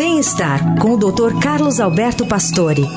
Bem-estar com o Dr. Carlos Alberto Pastore.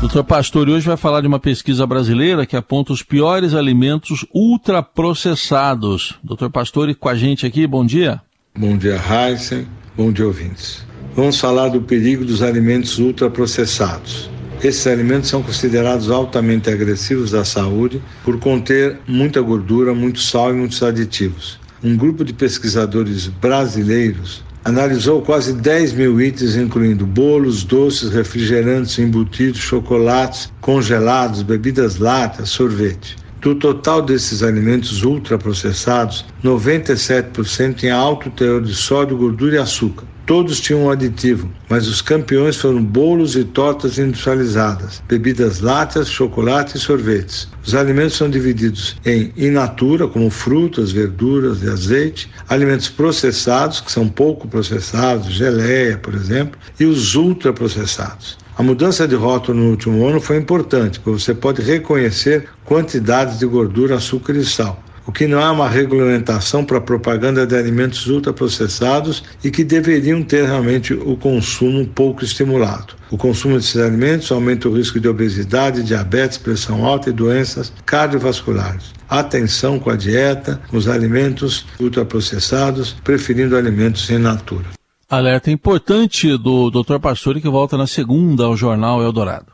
Doutor Pastore hoje vai falar de uma pesquisa brasileira que aponta os piores alimentos ultraprocessados. Doutor Pastore com a gente aqui, bom dia. Bom dia, Heisen. Bom dia, ouvintes. Vamos falar do perigo dos alimentos ultraprocessados. Esses alimentos são considerados altamente agressivos à saúde por conter muita gordura, muito sal e muitos aditivos. Um grupo de pesquisadores brasileiros analisou quase 10 mil itens, incluindo bolos, doces, refrigerantes, embutidos, chocolates, congelados, bebidas lácteas, sorvete. Do total desses alimentos ultraprocessados, 97% tinha alto teor de sódio, gordura e açúcar. Todos tinham um aditivo, mas os campeões foram bolos e tortas industrializadas, bebidas lácteas, chocolate e sorvetes. Os alimentos são divididos em in natura, como frutas, verduras e azeite, alimentos processados, que são pouco processados, geleia, por exemplo, e os ultraprocessados. A mudança de rótulo no último ano foi importante, porque você pode reconhecer quantidades de gordura, açúcar e sal o que não é uma regulamentação para propaganda de alimentos ultraprocessados e que deveriam ter realmente o consumo pouco estimulado. O consumo desses alimentos aumenta o risco de obesidade, diabetes, pressão alta e doenças cardiovasculares. Atenção com a dieta, os alimentos ultraprocessados, preferindo alimentos in natura. Alerta importante do Dr. Pastore que volta na segunda ao Jornal Eldorado.